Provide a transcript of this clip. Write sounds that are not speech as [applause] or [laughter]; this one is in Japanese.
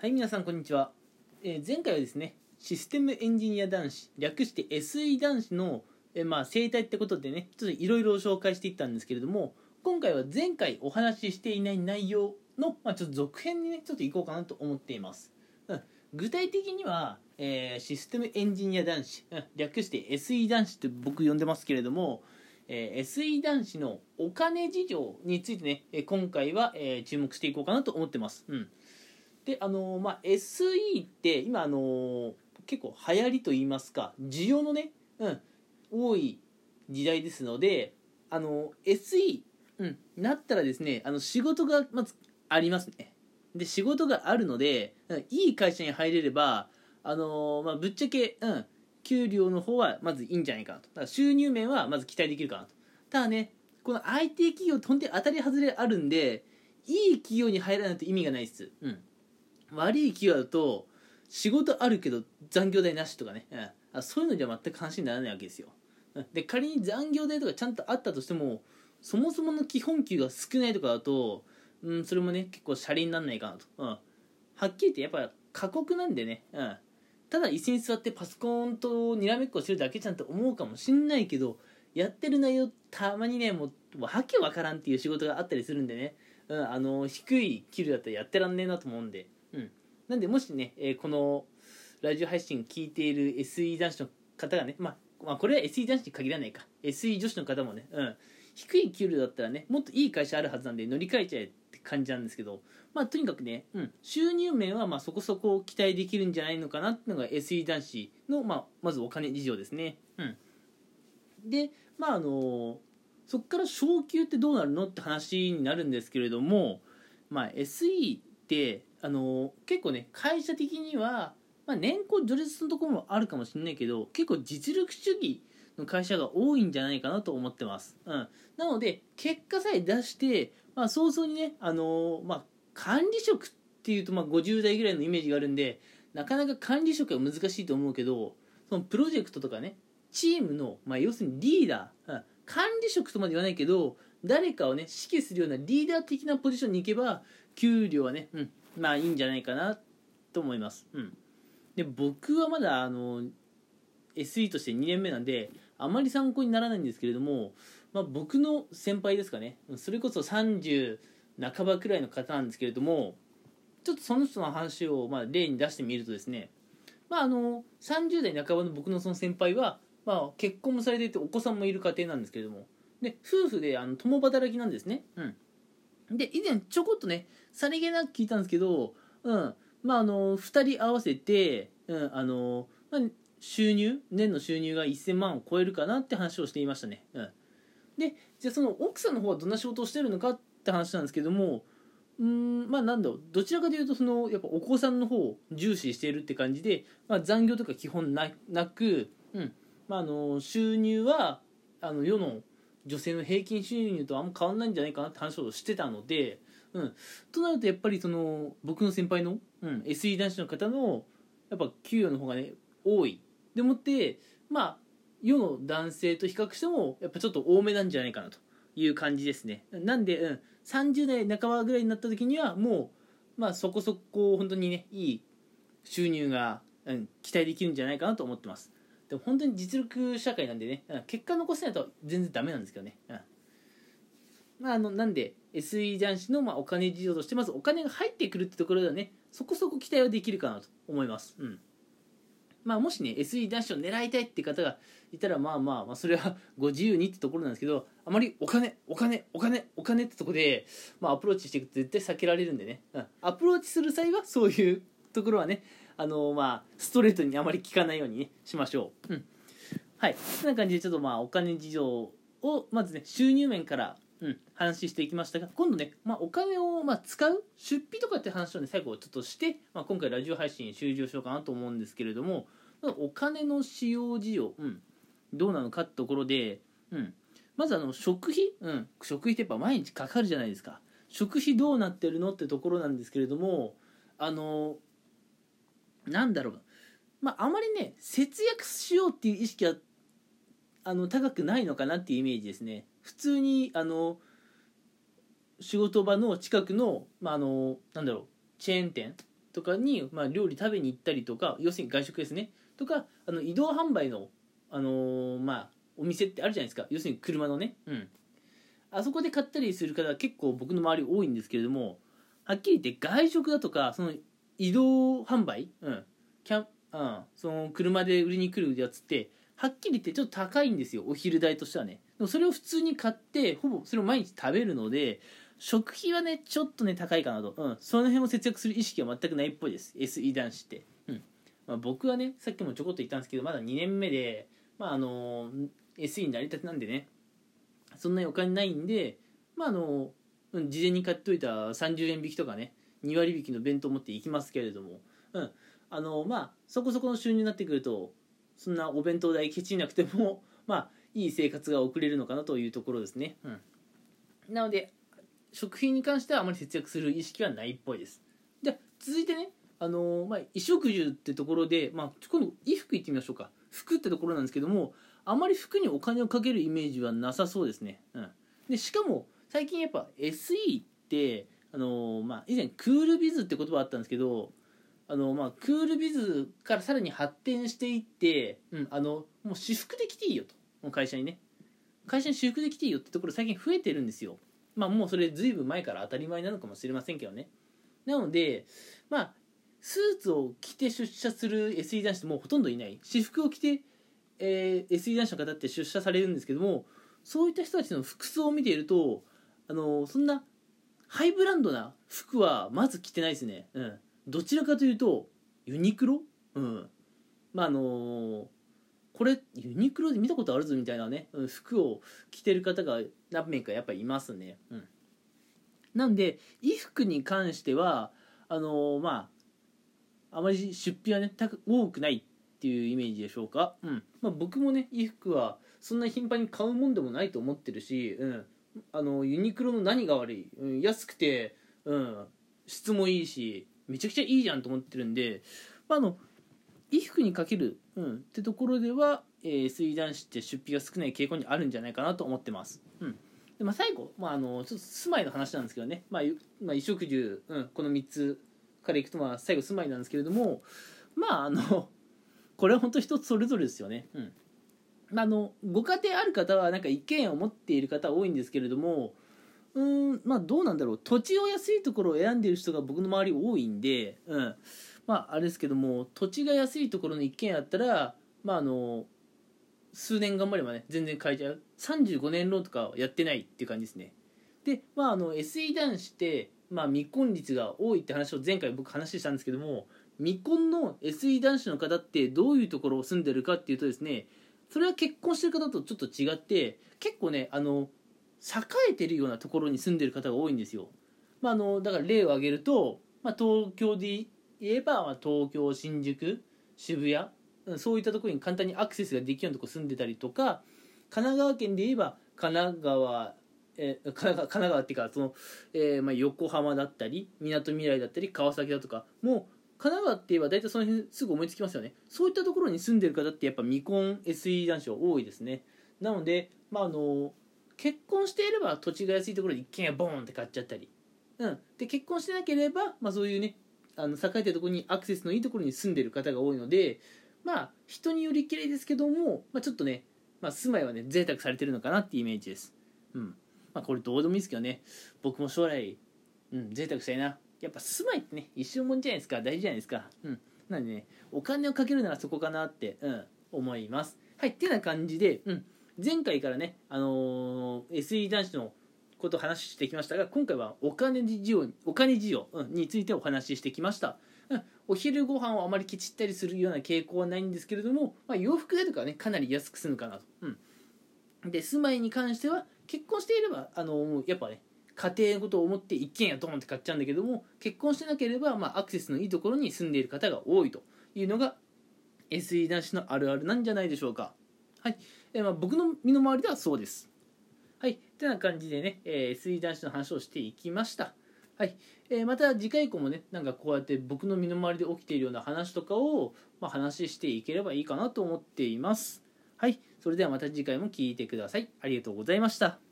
はい皆さんこんにちは、えー前回はですねシステムエンジニア男子略して SE 男子の、えーまあ、生態ってことでねちょっといろいろ紹介していったんですけれども今回は前回お話ししていない内容の、まあ、ちょっと続編にねちょっといこうかなと思っています、うん、具体的には、えーシステムエンジニア男子、うん。略して SE 男子って僕呼んでますけれどもえー SE 男子のお金事情についてね、え今回は、え注目していこうかなと思ってます。うん、であのまあ SE って今あの結構流行りと言いますか需要のね、うん、多い時代ですのであの SE、うん、なったらですねあの仕事がまずありますね。で仕事があるので、うんいい会社に入れればあのまあ、ぶっちゃけ、うん、給料の方はまずいいんじゃないかなと。だから収入面はまず期待できるかなと。ただねこの IT 企業って本当に当たり外れあるんでいい企業に入らないと意味がないです、うん、悪い企業だと仕事あるけど残業代なしとかね、うん。あそういうのじゃ全く話にならないわけですよ。うん。で仮に残業代とかちゃんとあったとしてもそもそもの基本給が少ないとかだと、うん、それもね結構シャレにならないかなと、うん、はっきり言ってやっぱ過酷なんでね、うん、ただ椅子に座ってパソコンとにらめっこしてるだけじゃんって思うかもしんないけどやってる内容たまにねもうわけわからんっていう仕事があったりするんでね、うん、あの低い給料だったらやってらんねえなと思うんで、なんでもしね、えーこのラジオ配信聞いている SE 男子の方がね、まあ、まあこれは SE 男子に限らないか。SE 女子の方もね、うん、低い給料だったらねもっといい会社あるはずなんで乗り換えちゃえって感じなんですけどまあとにかくね、うん、収入面はまあそこそこ期待できるんじゃないのかなっていうのが SE 男子の、まあ、まずお金事情ですね。うん、でまああのそこから昇給ってどうなるのって話になるんですけれども、まあ、SE ってあの結構ね会社的には、まあ、年功序列のところもあるかもしれないけど結構実力主義の会社が多いんじゃないかなと思ってます。うん、なので結果さえ出して、まあ、早々にねあの、まあ、管理職っていうとまあ50代ぐらいのイメージがあるんでなかなか管理職は難しいと思うけどそのプロジェクトとかねチームの、まあ、要するにリーダー、うん管理職とまで言わないけど誰かをね指揮するようなリーダー的なポジションに行けば給料はね、うん、まあいいんじゃないかなと思います、うん、で僕はまだあの SE として2年目なんであまり参考にならないんですけれども、まあ、僕の先輩ですかね。それこそ30半ばくらいの方なんですけれどもちょっとその人の話をまあ例に出してみるとですねまああの30代半ばの僕のその先輩は、まあ、結婚もされていてお子さんもいる家庭なんですけれどもで夫婦であの共働きなんですね、うん、で以前ちょこっとねさりげなく聞いたんですけど、うん。まあ、あの2人合わせて、うんあのまあ、収入年の収入が1000万を超えるかなって話をしていましたね、うん、でじゃあその奥さんの方はどんな仕事をしてるのかって話なんですけどもうんまあなんだろう。どちらかというとそのやっぱお子さんの方を重視しているって感じで、まあ、残業とか基本ななく、うん。まあ、あの収入はあの世の女性の平均収入とあんま変わんないんじゃないかなって話をしてたので、うん、となるとやっぱりその僕の先輩の、うん、SE 男子の方のやっぱ給与の方がね多い。でもってまあ世の男性と比較してもやっぱちょっと多めなんじゃないかなという感じですね。なんで、うん、30代半ばぐらいになった時にはもうまあそこそこ本当にねいい収入が、うん、期待できるんじゃないかなと思ってます。でも本当に実力社会なんでね、結果残せないと全然ダメなんですけどね、うん。まあ、あのなんで SE 男子のまあお金事情としてまずお金が入ってくるってところではねそこそこ期待はできるかなと思います、うん。まあ、もしね SE 男子を狙いたいって方がいたらまあまあまあそれは [laughs] ご自由にってところなんですけどあまりお金お金お金お金ってとこで、まあ、アプローチしていくと絶対避けられるんでね、うん、アプローチする際はそういうところはねあのまあストレートにあまり聞かないように、ね、しましょう、うん、はい。そんな感じでちょっとまあお金事情をまずね収入面からうん、話していきましたが今度ね、まあ、お金をまあ使う出費とかって話をね最後ちょっとして、まあ、今回ラジオ配信終了しようかなと思うんですけれどもお金の使用事情、うん、どうなのかってところで、うん、まずあの食費、うん、食費ってやっぱ毎日かかるじゃないですか。食費どうなってるのってところなんですけれどもあのなんだろう。まああまりね節約しようっていう意識はあの高くないのかなっていうイメージですね。普通にあの仕事場の近くの,、まあ、あのなんだろうチェーン店とかに、まあ、料理食べに行ったりとか要するに外食ですね。とかあの移動販売の、あのーまあ、お店ってあるじゃないですか。要するに車のね、うん、あそこで買ったりする方は結構僕の周り多いんですけれどもはっきり言って外食だとかその移動販売、うん、キャンうん、その車で売りに来るやつってはっきり言ってちょっと高いんですよ。お昼代としてはね。でもそれを普通に買ってほぼそれを毎日食べるので食費はねちょっとね高いかなと、うん、その辺を節約する意識は全くないっぽいです。SE 男子って、うん。まあ、僕はねさっきもちょこっと言ったんですけどまだ2年目で、まああの SE になりたてなんでねそんなにお金ないんでまああの事前に買っといた30円引きとかね2割引きの弁当持っていきますけれども、うん、あのまあそこそこの収入になってくるとそんなお弁当代ケチなくても [laughs] まあいい生活が送れるのかなというところですね、うん、なので食品に関してはあまり節約する意識はないっぽいです。じゃ続いてねあのー、まあ、衣食住ってところで、まあ、今度衣服いってみましょうか。服ってところなんですけどもあまり服にお金をかけるイメージはなさそうですね、うん、でしかも最近やっぱ SE ってあのー、まあ、以前クールビズって言葉あったんですけどあのまあ、クールビズからさらに発展していって、うん、あのもう私服で来ていいよと。もう会社にね。会社に私服で来ていいよってところ最近増えてるんですよ。まあもうそれずいぶん前から当たり前なのかもしれませんけどね。なのでまあスーツを着て出社する SE 男子ってもうほとんどいない。私服を着て、えー、SE 男子の方って出社されるんですけどもそういった人たちの服装を見ているとあのそんなハイブランドな服はまず着てないですね。うん。どちらかというとユニクロ？うん。まああのー、これユニクロで見たことあるぞみたいなね。服を着てる方が何名かやっぱいますね。うん。なんで衣服に関してはあのー、まああまり出費はね多くないっていうイメージでしょうか、うん。まあ、僕もね衣服はそんな頻繁に買うもんでもないと思ってるし、うん、あのユニクロの何が悪い、うん、安くて、うん、質もいいしめちゃくちゃいいじゃんと思ってるんで、まあ、あの衣服にかける、うん、ってところでは、えー、水男子って出費が少ない傾向にあるんじゃないかなと思ってます。うんでまあ、最後、まあ、あのちょっと住まいの話なんですけどね、まあまあ、衣食住、うん、この3つからいくと、まあ、最後住まいなんですけれどもまああのこれは本当一つそれぞれですよね。うんあ、のご家庭ある方はなんか一軒家を持っている方多いんですけれどもうんまあどうなんだろう。土地を安いところを選んでいる人が僕の周り多いんで、うん、まああれですけども土地が安いところの一軒家だったらまああの数年頑張ればね全然買えちゃう。35年ローンとかやってないっていう感じですね。でまああの SE 男子ってまあ未婚率が多いって話を前回僕話したんですけども未婚の SE 男子の方ってどういうところを住んでるかっていうとですねそれは結婚してる方とちょっと違って結構ねあの栄えてるようなところに住んでる方が多いんですよ。まあ、あのだから例を挙げると、まあ、東京で言えば、まあ、東京新宿渋谷そういったところに簡単にアクセスができるようなところ住んでたりとか神奈川県で言えば神奈川え神奈川神奈川っていうかその、えーまあ、横浜だったりみなとみらいだったり川崎だとかもう神奈川って言えば大体その辺すぐ思いつきますよね。そういったところに住んでる方ってやっぱ未婚 SE 男子は多いですね。なので、まあ、あの結婚していれば土地が安いところで一軒家ボーンって買っちゃったり、うん、で結婚してなければ、まあ、そういうねあの栄えてるところにアクセスのいいところに住んでる方が多いのでまあ人によりきれいですけども、まあ、ちょっとね、まあ、住まいはね贅沢されてるのかなっていうイメージです、うん。まあ、これどうでもいいですけどね。僕も将来、うん、贅沢したいな。やっぱ住まいってね一生もんじゃないですか。大事じゃないですか。うん。なんでねお金をかけるならそこかなって、うん、思います。はいってな感じでうん。前回からね、あのー、SE 男子のことを話してきましたが今回はお金事情お金事情、についてお話ししてきました、お昼ご飯をあまりきちったりするような傾向はないんですけれども、まあ、洋服代とかねかなり安く済むかなと、うん、で住まいに関しては結婚していればあの、やっぱね家庭のことを思って一軒家ドーンって買っちゃうんだけども結婚してなければ、まあ、アクセスのいいところに住んでいる方が多いというのが SE 男子のあるあるなんじゃないでしょうかはいえまあ、僕の身の回りではそうです。はい。ってな感じでね、えー、水男子の話をしていきました。はい。えー、また次回以降もね、なんかこうやって僕の身の回りで起きているような話とかを、まあ、話していければいいかなと思っています。はい。それではまた次回も聴いてください。ありがとうございました。